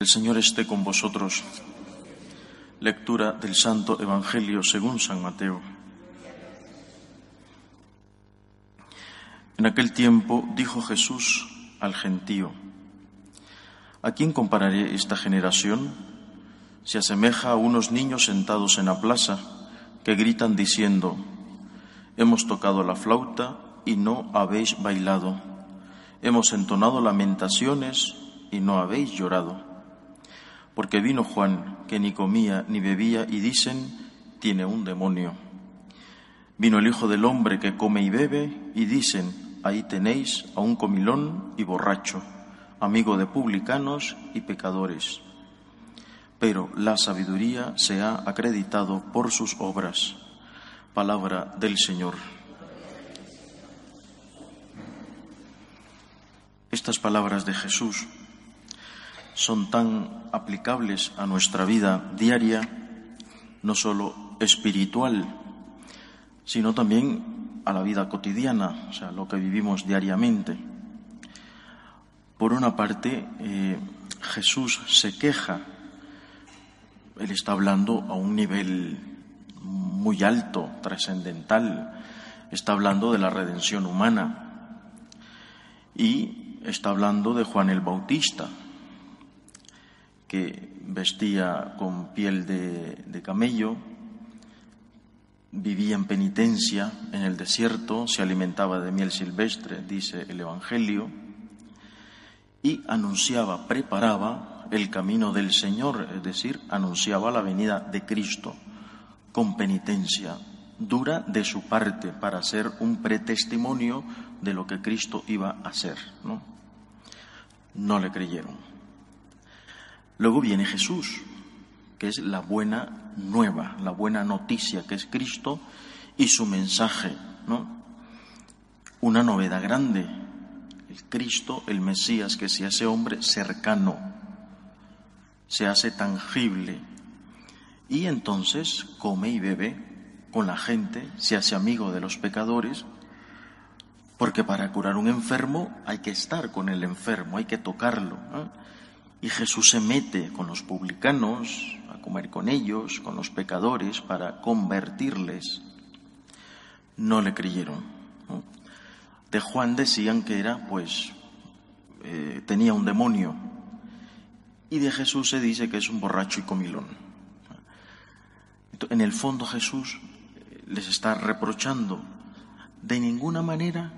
El Señor esté con vosotros. Lectura del Santo Evangelio según San Mateo. En aquel tiempo dijo Jesús al gentío, ¿a quién compararé esta generación? Se asemeja a unos niños sentados en la plaza que gritan diciendo, hemos tocado la flauta y no habéis bailado, hemos entonado lamentaciones y no habéis llorado porque vino Juan, que ni comía ni bebía, y dicen, tiene un demonio. Vino el Hijo del Hombre, que come y bebe, y dicen, ahí tenéis a un comilón y borracho, amigo de publicanos y pecadores. Pero la sabiduría se ha acreditado por sus obras. Palabra del Señor. Estas palabras de Jesús son tan aplicables a nuestra vida diaria, no solo espiritual, sino también a la vida cotidiana, o sea, lo que vivimos diariamente. Por una parte, eh, Jesús se queja, Él está hablando a un nivel muy alto, trascendental, está hablando de la redención humana. Y está hablando de Juan el Bautista, que vestía con piel de, camello, vivía en penitencia en el desierto, se alimentaba de miel silvestre, dice el Evangelio, y anunciaba, preparaba el camino del Señor, es decir, anunciaba la venida de Cristo con penitencia dura de su parte para ser un pretestimonio de lo que Cristo iba a hacer. No, no le creyeron. Luego viene Jesús, que es la buena nueva, la buena noticia, que es Cristo y su mensaje, ¿no? Una novedad grande, el Cristo, el Mesías, que se hace hombre cercano, se hace tangible, y entonces come y bebe con la gente, se hace amigo de los pecadores, porque para curar un enfermo hay que estar con el enfermo, hay que tocarlo. Y Jesús se mete con los publicanos a comer con ellos, con los pecadores, para convertirles. No le creyeron. De Juan decían que era, pues, eh, tenía un demonio. Y de Jesús se dice que es un borracho y comilón. En el fondo Jesús eh, les está reprochando, de ninguna manera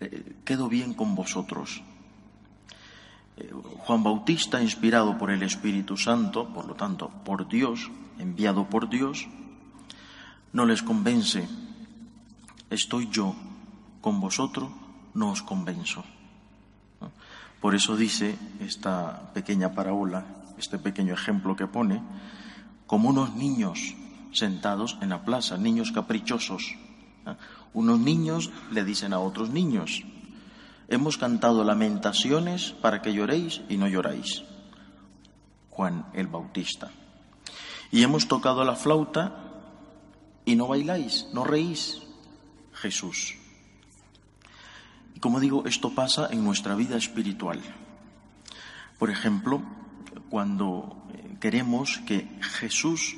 eh, quedo bien con vosotros. Juan Bautista, inspirado por el Espíritu Santo, por lo tanto, por Dios, enviado por Dios, no les convence. Estoy yo con vosotros, no os convenzo. Por eso dice esta pequeña parábola, este pequeño ejemplo que pone, como unos niños sentados en la plaza, niños caprichosos. Unos niños le dicen a otros niños, Hemos cantado lamentaciones para que lloréis y no lloráis. Juan el Bautista. Y hemos tocado la flauta y no bailáis, no reís. Jesús. Y como digo, esto pasa en nuestra vida espiritual. Por ejemplo, cuando queremos que Jesús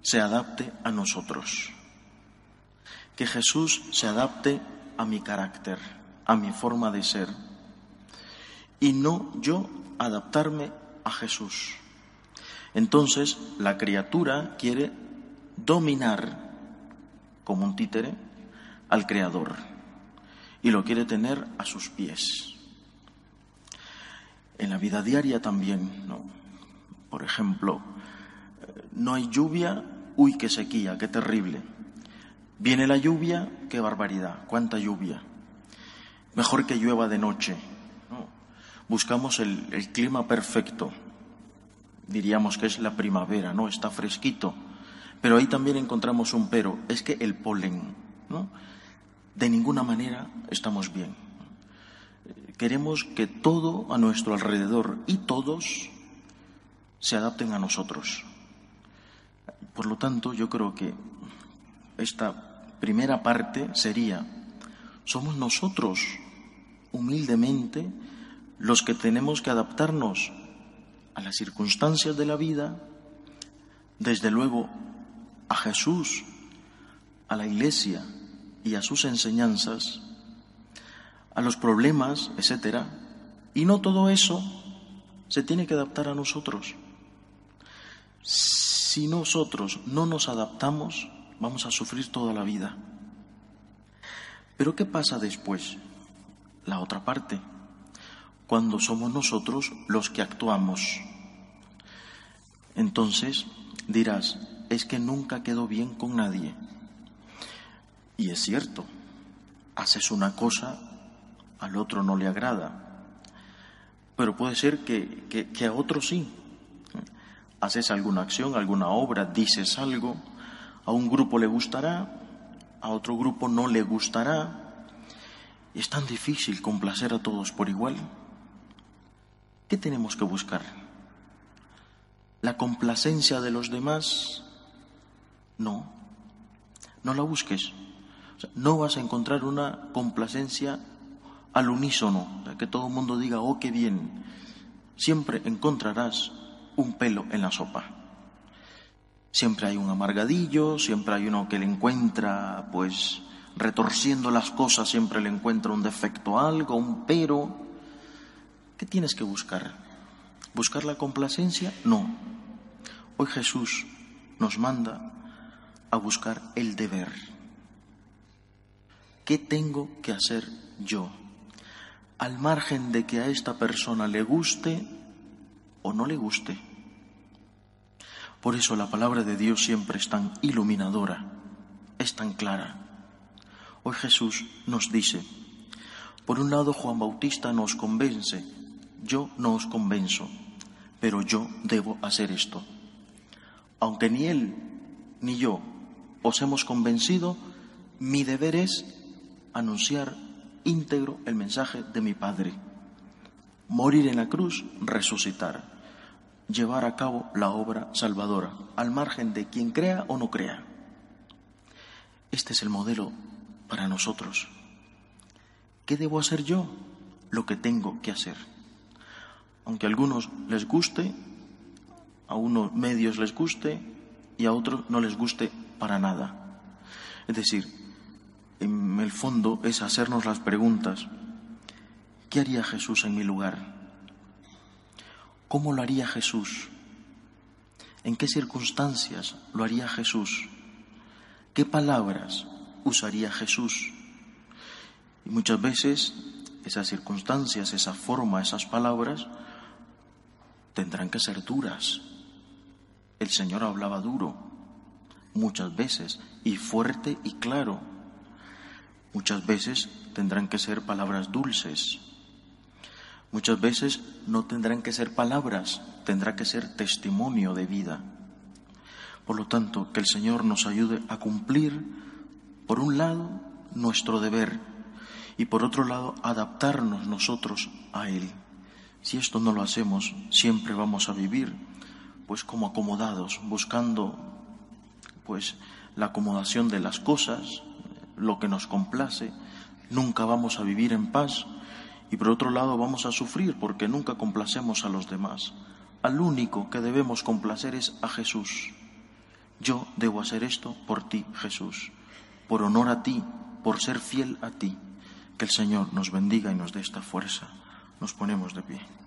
se adapte a nosotros, que Jesús se adapte a mi carácter a mi forma de ser y no yo adaptarme a Jesús. Entonces la criatura quiere dominar como un títere al Creador y lo quiere tener a sus pies. En la vida diaria también, ¿no? Por ejemplo, no hay lluvia, uy, qué sequía, qué terrible. Viene la lluvia, qué barbaridad, cuánta lluvia. Mejor que llueva de noche. Buscamos el, clima perfecto. Diríamos que es la primavera, ¿no? Está fresquito. Pero ahí también encontramos un pero, es que el polen, ¿no? De ninguna manera estamos bien. Queremos que todo a nuestro alrededor y todos se adapten a nosotros. Por lo tanto, yo creo que esta primera parte sería somos nosotros, humildemente, los que tenemos que adaptarnos a las circunstancias de la vida, desde luego a Jesús, a la Iglesia y a sus enseñanzas, a los problemas, etc. Y no todo eso se tiene que adaptar a nosotros. Si nosotros no nos adaptamos, vamos a sufrir toda la vida. Pero ¿qué pasa después? La otra parte, cuando somos nosotros los que actuamos. Entonces dirás, es que nunca quedó bien con nadie. Y es cierto, haces una cosa, al otro no le agrada, pero puede ser que, que, a otro sí. Haces alguna acción, alguna obra, dices algo, a un grupo le gustará, a otro grupo no le gustará. Es tan difícil complacer a todos por igual. ¿Qué tenemos que buscar? ¿La complacencia de los demás? No, no la busques. no vas a encontrar una complacencia al unísono, que todo el mundo diga, oh, qué bien. Siempre encontrarás un pelo en la sopa. Siempre hay un amargadillo, siempre hay uno que le encuentra, pues, retorciendo las cosas, siempre le encuentra un defecto algo, un pero. ¿Qué tienes que buscar? ¿Buscar la complacencia? No. Hoy Jesús nos manda a buscar el deber. ¿Qué tengo que hacer yo? Al margen de que a esta persona le guste o no le guste. Por eso la palabra de Dios siempre es tan iluminadora, es tan clara. Hoy Jesús nos dice, por un lado Juan Bautista nos convence, yo no os convenzo, pero yo debo hacer esto. Aunque ni él ni yo os hemos convencido, mi deber es anunciar íntegro el mensaje de mi Padre. Morir en la cruz, resucitar. Llevar a cabo la obra salvadora, al margen de quien crea o no crea. Este es el modelo para nosotros. ¿Qué debo hacer yo? Lo que tengo que hacer. Aunque a algunos les guste, a unos medios les guste y a otros no les guste para nada. Es decir, en el fondo es hacernos las preguntas, ¿qué haría Jesús en mi lugar? ¿Cómo lo haría Jesús? ¿En qué circunstancias lo haría Jesús? ¿Qué palabras usaría Jesús? Y muchas veces esas circunstancias, esa forma, esas palabras tendrán que ser duras. El Señor hablaba duro, muchas veces y fuerte y claro. Muchas veces tendrán que ser palabras dulces. Muchas veces no tendrán que ser palabras, tendrá que ser testimonio de vida. Por lo tanto, que el Señor nos ayude a cumplir, por un lado, nuestro deber y por otro lado, adaptarnos nosotros a Él. Si esto no lo hacemos, siempre vamos a vivir pues como acomodados, buscando pues la acomodación de las cosas, lo que nos complace, nunca vamos a vivir en paz y por otro lado vamos a sufrir porque nunca complacemos a los demás. Al único que debemos complacer es a Jesús. Yo debo hacer esto por ti, Jesús, por honor a ti, por ser fiel a ti. Que el Señor nos bendiga y nos dé esta fuerza. Nos ponemos de pie.